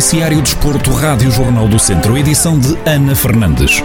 Noticiário Desporto, Rádio Jornal do Centro, edição de Ana Fernandes.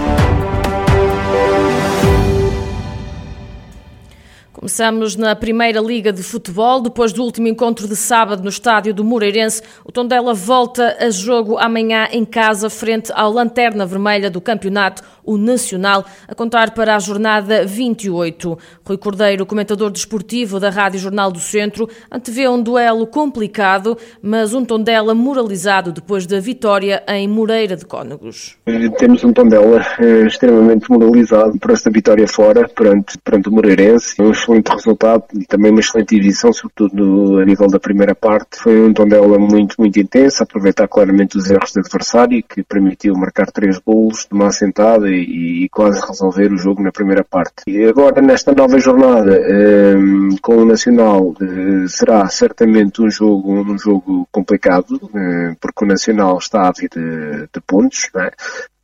Começamos na Primeira Liga de Futebol. Depois do último encontro de sábado no estádio do Moreirense, o Tondela volta a jogo amanhã em casa, frente ao Lanterna Vermelha do campeonato, o Nacional, a contar para a jornada 28. Rui Cordeiro, comentador desportivo da Rádio Jornal do Centro, antevê um duelo complicado, mas um Tondela moralizado depois da vitória em Moreira de Cónegos. Temos um Tondela eh, extremamente moralizado por esta vitória fora, perante, perante o Moreirense. Um excelente resultado e também uma excelente edição, sobretudo a nível da primeira parte. Foi um Tondela muito, muito intenso, aproveitar claramente os erros do adversário, que permitiu marcar três golos de uma assentada e, e quase resolver o jogo na primeira parte. E agora, nesta nova jornada, um, ehm, com o Nacional, uh, será certamente um jogo, um jogo complicado, uh, porque o Nacional está ávido de, de pontos, é?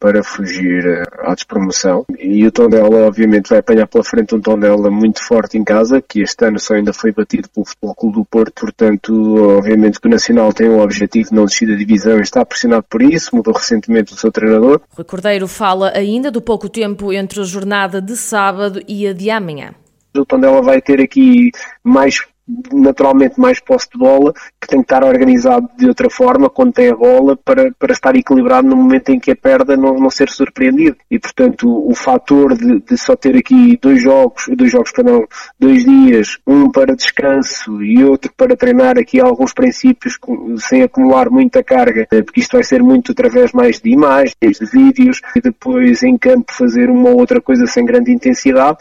Para fugir eh, à despromoção. E o Tondela, obviamente, vai apanhar pela frente um Tondela muito forte em casa, que este ano só ainda foi batido pelo Futebol Clube do Porto. Portanto, obviamente que o Nacional tem o objetivo de não descer da divisão e está pressionado por isso. Mudou recentemente o seu treinador. Rui Cordeiro fala ainda do pouco tempo entre a jornada de sábado e a de amanhã. O Tondela vai ter aqui mais naturalmente mais posse de bola, que tem que estar organizado de outra forma quando tem a bola para, para estar equilibrado no momento em que a perda não, não ser surpreendido. E portanto o, o fator de, de, só ter aqui dois jogos, dois jogos, perdão, dois dias, um para descanso e outro para treinar aqui alguns princípios sem acumular muita carga, eh, porque isto vai ser muito através mais de imagens, de vídeos, e depois em campo fazer uma outra coisa sem grande intensidade,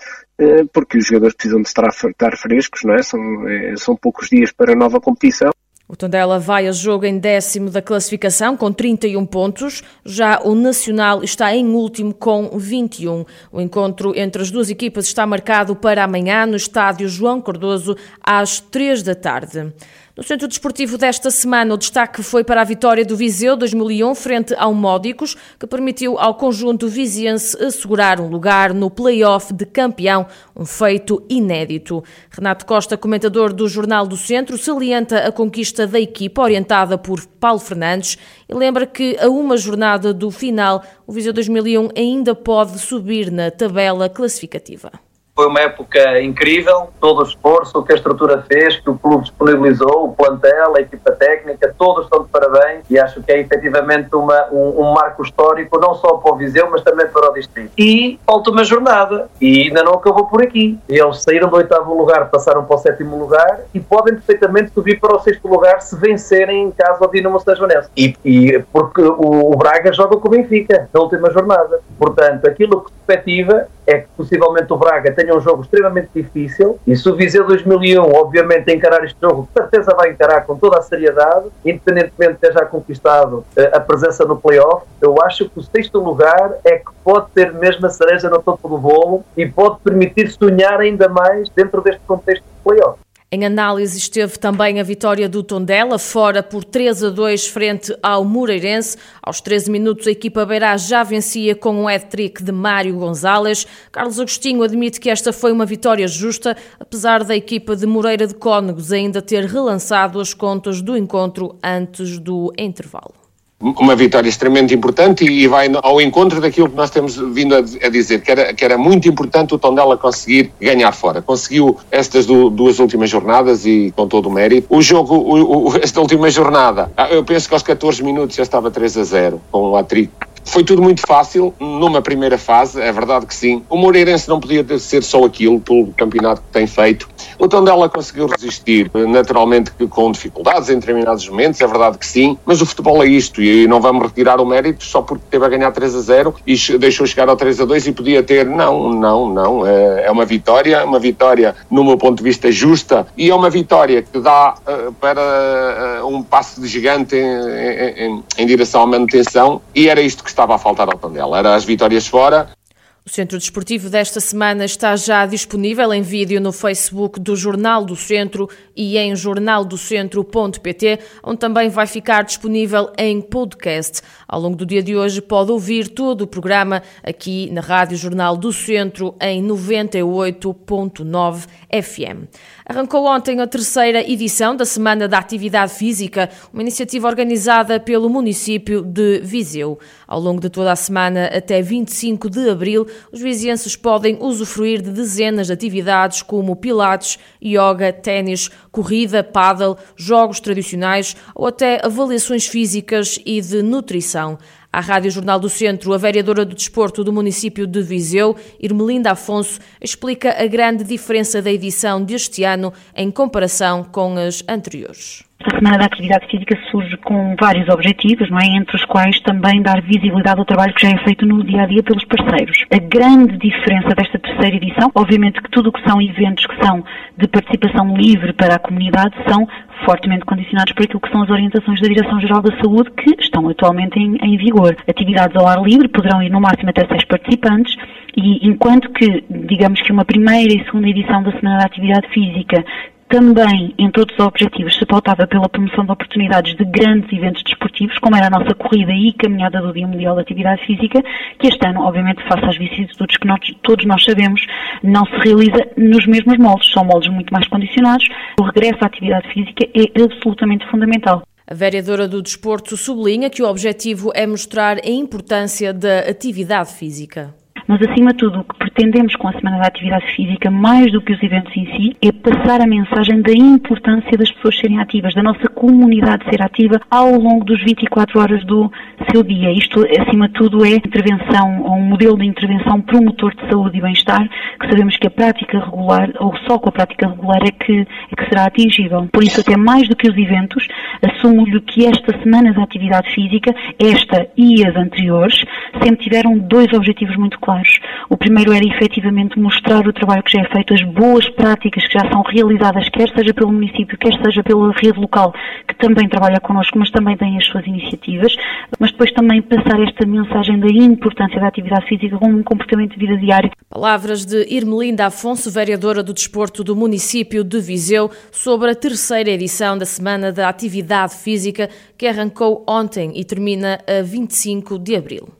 porque os jogadores precisam de estar, frescos, não é? São, eh, são poucos dias para a nova competição. O Tondela vai a jogo em décimo da classificação com 31 pontos. Já o Nacional está em último com 21. O encontro entre as duas equipas está marcado para amanhã no estádio João Cardoso às 3 da tarde. No centro desportivo desta semana, o destaque foi para a vitória do Viseu 2001 frente ao Módicos, que permitiu ao conjunto viziense assegurar um lugar no play-off de campeão, um feito inédito. Renato Costa, comentador do Jornal do Centro, salienta a conquista da equipa orientada por Paulo Fernandes e lembra que a uma jornada do final, o Viseu 2001 ainda pode subir na tabela classificativa. Foi uma época incrível, todo o esforço que a estrutura fez, que o clube disponibilizou, o plantel, a equipa técnica, todos estão de parabéns e acho que é efetivamente uma, um, um, marco histórico, não só para o Viseu, mas também para o Distrito. E falta uma jornada e ainda não acabou por aqui. Eles saíram do oitavo lugar, passaram para o sétimo lugar e podem perfeitamente subir para o sexto lugar se vencerem em casa ao Dinamo Sajonense. E, e porque o, o Braga joga com o Benfica na última jornada. Portanto, aquilo que se perspectiva é que possivelmente o Braga tenha um jogo extremamente difícil e se o Viseu 2001 obviamente encarar este jogo, com certeza vai encarar com toda a seriedade, independentemente de ter já conquistado uh, a presença no playoff, eu acho que o sexto lugar é que pode ter mesmo a cereja no topo do bolo e pode permitir sonhar ainda mais dentro deste contexto de playoff. Em análise esteve também a vitória do Tondela, fora por 3 a 2 frente ao Moreirense. Aos 13 minutos a equipa beirá já vencia com um hat-trick de Mário Gonzalez. Carlos Agostinho admite que esta foi uma vitória justa, apesar da equipa de Moreira de Cónegos ainda ter relançado as contas do encontro antes do intervalo uma vitória extremamente importante e vai ao encontro daquilo que nós temos vindo a, dizer, que era, que era muito importante o Tondela conseguir ganhar fora. Conseguiu estas duas últimas jornadas e com todo o mérito. O jogo, o, o, esta última jornada, ah, eu penso que aos 14 minutos já estava 3 a 0, com o atrico foi tudo muito fácil numa primeira fase, é verdade que sim. O Moreirense não podia ser só aquilo pelo campeonato que tem feito. O Tondela conseguiu resistir, naturalmente com dificuldades em determinados momentos, é verdade que sim, mas o futebol é isto e não vamos retirar o mérito só porque teve a ganhar 3 a 0 e deixou chegar ao 3 a 2 e podia ter. Não, não, não. É, é uma vitória, uma vitória, no meu ponto de vista, justa e é uma vitória que dá uh, para uh, um passo de gigante em, em, em direção à manutenção e era isto que estava a faltar ao Tondela. Era as vitórias fora, o Centro Desportivo desta semana está já disponível em vídeo no Facebook do Jornal do Centro e em jornaldocentro.pt, onde também vai ficar disponível em podcast. Ao longo do dia de hoje pode ouvir todo o programa aqui na Rádio Jornal do Centro em 98.9 FM. Arrancou ontem a terceira edição da Semana da Atividade Física, uma iniciativa organizada pelo município de Viseu. Ao longo de toda a semana, até 25 de abril, os vizienses podem usufruir de dezenas de atividades como pilates, yoga, ténis, corrida, paddle, jogos tradicionais ou até avaliações físicas e de nutrição. À Rádio Jornal do Centro, a vereadora do Desporto do município de Viseu, Irmelinda Afonso, explica a grande diferença da edição deste ano em comparação com as anteriores. A Semana da Atividade Física surge com vários objetivos, não é? entre os quais também dar visibilidade ao trabalho que já é feito no dia a dia pelos parceiros. A grande diferença desta terceira edição, obviamente que tudo o que são eventos que são de participação livre para a comunidade são fortemente condicionados por aquilo que são as orientações da Direção-Geral da Saúde que estão atualmente em, em vigor. Atividades ao ar livre poderão ir no máximo até seis participantes e enquanto que, digamos que uma primeira e segunda edição da Semana da Atividade Física também, entre outros objetivos, se pautava pela promoção de oportunidades de grandes eventos desportivos, como era a nossa corrida e caminhada do Dia Mundial da Atividade Física, que este ano, obviamente, face às vicissitudes que nós, todos nós sabemos, não se realiza nos mesmos moldes. São moldes muito mais condicionados. O regresso à atividade física é absolutamente fundamental. A vereadora do Desporto sublinha que o objetivo é mostrar a importância da atividade física. Mas, acima de tudo, o que pretendemos com a Semana da Atividade Física, mais do que os eventos em si, é passar a mensagem da importância das pessoas serem ativas, da nossa comunidade ser ativa ao longo dos 24 horas do seu dia. Isto, acima de tudo, é intervenção, ou um modelo de intervenção promotor de saúde e bem-estar, que sabemos que a prática regular, ou só com a prática regular, é que, é que será atingível. Por isso, até mais do que os eventos, assumo-lhe que esta Semana da Atividade Física, esta e as anteriores, sempre tiveram dois objetivos muito claros o primeiro era efetivamente mostrar o trabalho que já é feito, as boas práticas que já são realizadas, quer seja pelo município, quer seja pela rede local, que também trabalha connosco, mas também tem as suas iniciativas, mas depois também passar esta mensagem da importância da atividade física como um comportamento de vida diário. Palavras de Irmelinda Afonso, vereadora do Desporto do município de Viseu, sobre a terceira edição da Semana da Atividade Física, que arrancou ontem e termina a 25 de abril.